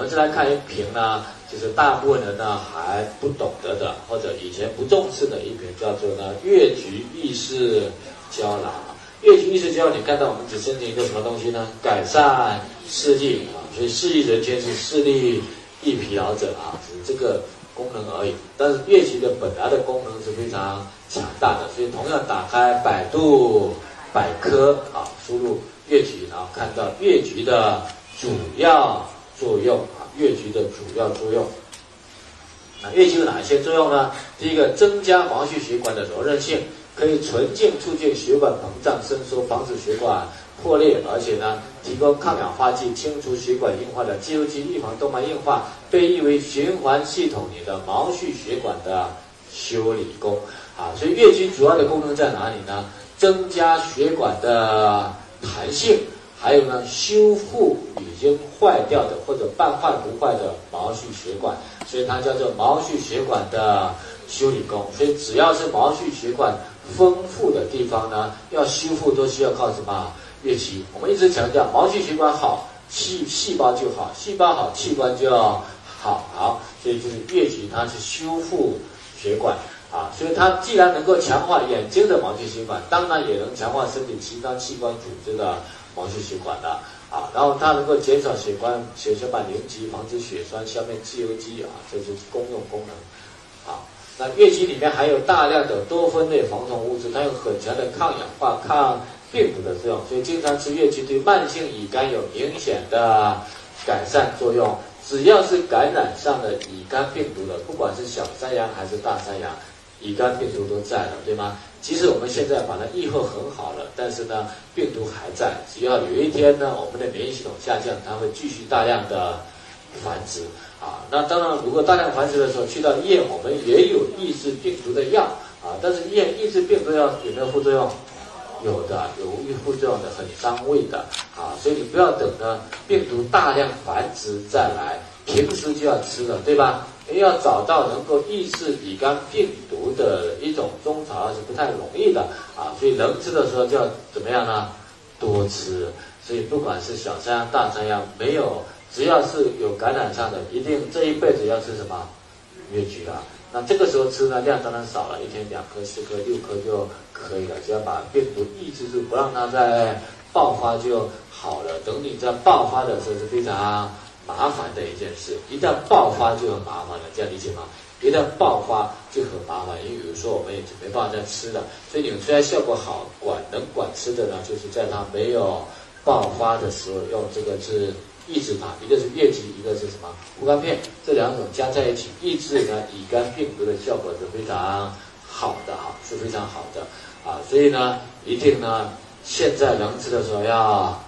我们再来看一瓶呢，就是大部分人呢还不懂得的，或者以前不重视的一瓶，叫做呢越橘益视胶囊。越橘益视胶囊，你看到我们只申请一个什么东西呢？改善视力啊，所以视力人群是视力易疲劳者啊，只是这个功能而已。但是越橘的本来的功能是非常强大的，所以同样打开百度百科啊，输入越橘，然后看到越橘的主要。作用啊，越橘的主要作用。那越橘有哪些作用呢？第一个，增加毛细血管的柔韧性，可以纯净促进血管膨胀伸缩，防止血管破裂，而且呢，提供抗氧化剂，清除血管硬化的肌肉记忆，预防动脉硬化，被誉为循环系统里的毛细血管的修理工啊。所以越橘主要的功能在哪里呢？增加血管的弹性。还有呢，修复已经坏掉的或者半坏不坏的毛细血管，所以它叫做毛细血管的修理工。所以只要是毛细血管丰富的地方呢，要修复都需要靠什么？乐器。我们一直强调，毛细血管好，细细胞就好，细胞好，器官就要好。好，所以就是乐器，它是修复血管啊。所以它既然能够强化眼睛的毛细血管，当然也能强化身体其他器官组织的。毛细血管的啊，然后它能够减少血管血小板凝集，防止血栓，消灭自由基啊，这是公用功能。啊，那月季里面含有大量的多酚类防虫物质，它有很强的抗氧化、抗病毒的作用，所以经常吃月季对慢性乙肝有明显的改善作用。只要是感染上了乙肝病毒的，不管是小山羊还是大山羊，乙肝病毒都在了，对吗？即使我们现在把它愈后很好了，但是呢，病毒还在。只要有一天呢，我们的免疫系统下降，它会继续大量的繁殖啊。那当然，如果大量繁殖的时候，去到医院，我们也有抑制病毒的药啊。但是医院抑制病毒药有没有副作用？有的，有副作用的，很伤胃的啊。所以你不要等呢，病毒大量繁殖再来，平时就要吃了，对吧？你要找到能够抑制乙肝病毒的一种中草药是不太容易的啊，所以能吃的时候就要怎么样呢？多吃。所以不管是小山羊、大山羊，没有只要是有感染上的，一定这一辈子要吃什么？越橘啊。那这个时候吃呢，量当然少了，一天两颗、四颗、六颗就可以了。只要把病毒抑制住，不让它再爆发就好了。等你在爆发的时候是非常。麻烦的一件事，一旦爆发就很麻烦了，这样理解吗？一旦爆发就很麻烦，因为有时候我们也没办法再吃了。所以你们虽然效果好，管能管吃的呢，就是在它没有爆发的时候用这个是抑制它，一个是疟疾，一个是什么护肝片，这两种加在一起抑制呢乙肝病毒的效果是非常好的哈，是非常好的啊。所以呢，一定呢，现在能吃的时候要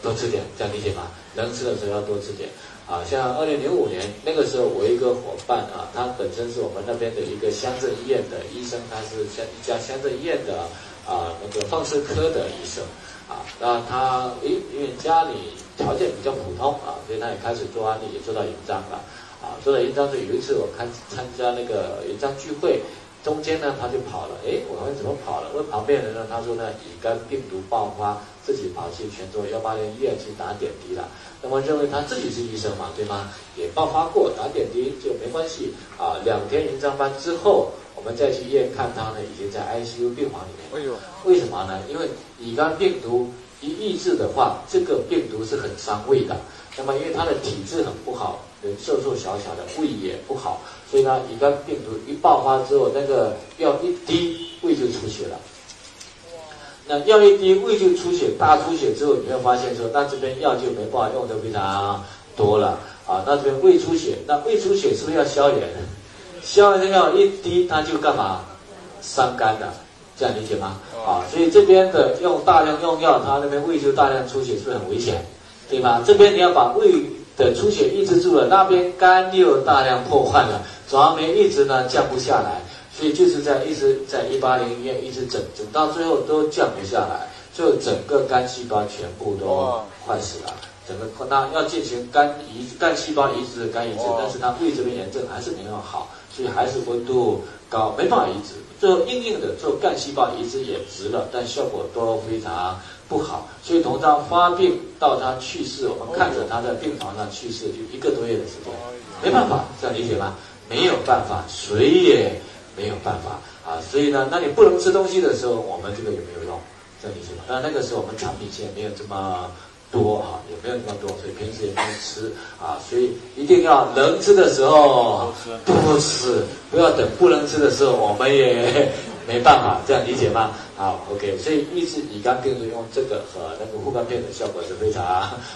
多吃点，这样理解吗？能吃的时候要多吃点，啊，像二零零五年那个时候，我一个伙伴啊，他本身是我们那边的一个乡镇医院的医生，他是乡一家乡镇医院的啊那个放射科的医生，啊，那他诶因为家里条件比较普通啊，所以他也开始做案例，也做到营章了，啊，做到营章是有一次我看参加那个营章聚会。中间呢，他就跑了。哎，我问怎么跑了？问旁边人呢？他说呢，乙肝病毒爆发，自己跑去泉州幺八零医院去打点滴了。那么认为他自己是医生嘛，对吗？也爆发过，打点滴就没关系啊。两天营章班之后，我们再去医院看他呢，已经在 ICU 病房里面。哎呦，为什么呢？因为乙肝病毒一抑制的话，这个病毒是很伤胃的。那么因为他的体质很不好，人瘦瘦小小的，胃也不好。所以呢，乙肝病毒一爆发之后，那个药一滴，胃就出血了。那药一滴，胃就出血，大出血之后，你会发现说，那这边药就没办法用的非常多了啊。那这边胃出血，那胃出血是不是要消炎？消炎的药一滴，它就干嘛？伤肝的，这样理解吗？啊，所以这边的用大量用药，它那边胃就大量出血，是不是很危险？对吧？这边你要把胃的出血抑制住了，那边肝又大量破坏了。转氨酶一直呢降不下来，所以就是在一直在一八零医院一直整整到最后都降不下来，最后整个肝细胞全部都坏死了。整个扩大要进行肝移干细胞移植肝移植，但是它胃这边炎症还是没有好，所以还是温度高，没办法移植。最后硬硬的做干细胞移植也值了，但效果都非常不好。所以从他发病到他去世，我们看着他在病床上去世，就一个多月的时间，没办法，这样理解吗？没有办法，谁也没有办法啊。所以呢，那你不能吃东西的时候，我们这个有没有用？这样理解吗？但那个时候我们产品线没有这么。多啊，也没有那么多，所以平时也不能吃啊，所以一定要能吃的时候不吃，不要等不能吃的时候，我们也 没办法，这样理解吗？好，OK，所以抑制乙肝病毒用这个和那个护肝片的效果是非常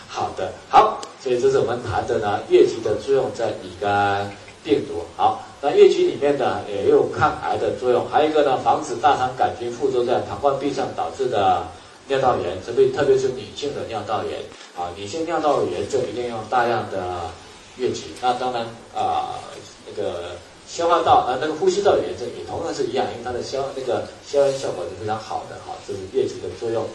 好的。好，所以这是我们谈的呢，疟疾的作用在乙肝病毒。好，那疟疾里面呢也有抗癌的作用，还有一个呢，防止大肠杆菌附着在膀胱壁上导致的。尿道炎，特别特别是女性的尿道炎啊，女性尿道炎就一定用大量的月季。那当然啊，那个消化道啊，那个呼吸道炎症也同样是一样，因为它的消那个消炎效果是非常好的哈，这是月季的作用。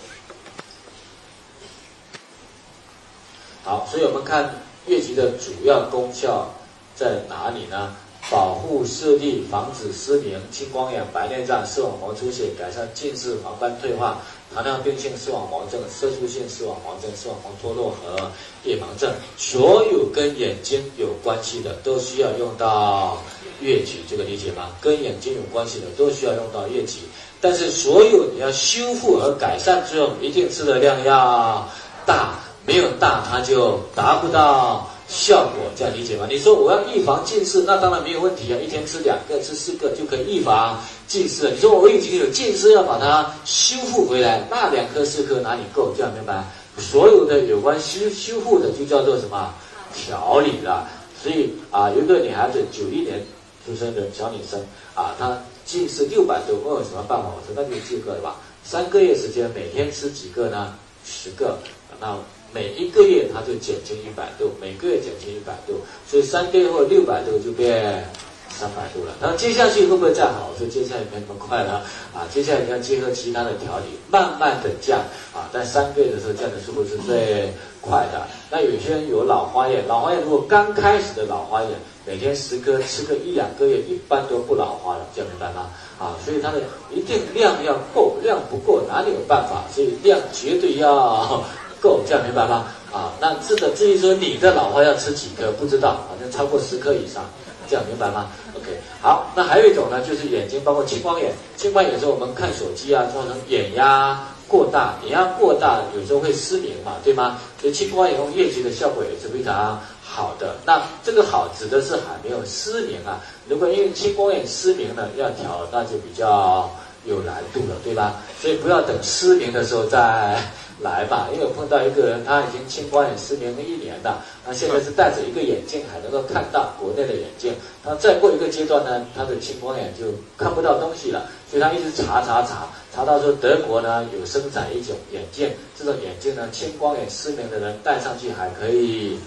好，所以我们看月季的主要功效在哪里呢？保护视力，防止失明、青光眼、白内障、视网膜出血，改善近视、黄斑退化。糖尿病性视网膜症、色素性视网膜症、视网膜脱落和夜盲症，所有跟眼睛有关系的都需要用到疟疾，这个理解吗？跟眼睛有关系的都需要用到疟疾，但是所有你要修复和改善作用，一定吃的量要大，没有大它就达不到。效果这样理解吗？你说我要预防近视，那当然没有问题啊，一天吃两个、吃四个就可以预防近视。你说我已经有近视，要把它修复回来，那两颗、四颗哪里够？这样明白？所有的有关修修复的就叫做什么调理了。所以啊，有一个女孩子，九一年出生的小女生啊，她近视六百度，问我什么办法？我说那就这个吧，三个月时间，每天吃几个呢？十个，那。每一个月它就减轻一百度，每个月减轻一百度，所以三个月后六百度就变三百度了。然后接下去会不会再好？所以接下来没那么快了啊！接下来你要结合其他的调理，慢慢的降啊。在三个月的时候降的速度是最快的。那有些人有老花眼，老花眼如果刚开始的老花眼，每天十颗吃个一两个月，一般都不老花了，这样明白吗？啊，所以它的一定量要够，量不够哪里有办法？所以量绝对要。够这样明白吗？啊，那这个至于说你的老花要吃几颗，不知道，反正超过十颗以上，这样明白吗？OK，好，那还有一种呢，就是眼睛包括青光眼，青光眼有时候我们看手机啊，造成眼压过大，眼压过大有时候会失明嘛，对吗？所以青光眼用疟疾的效果也是非常好的。那这个好指的是还没有失明啊，如果因为青光眼失明了要调，那就比较有难度了，对吧？所以不要等失明的时候再。来吧，因为我碰到一个人，他已经青光眼失明了一年了，他现在是戴着一个眼镜还能够看到国内的眼镜。他再过一个阶段呢，他的青光眼就看不到东西了，所以他一直查查查，查到说德国呢有生产一种眼镜，这种眼镜呢青光眼失明的人戴上去还可以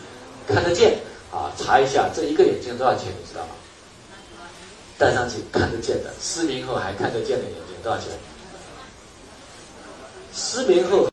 看得见啊。查一下这一个眼镜多少钱，你知道吗？戴上去看得见的，失明后还看得见的眼镜多少钱？失明后。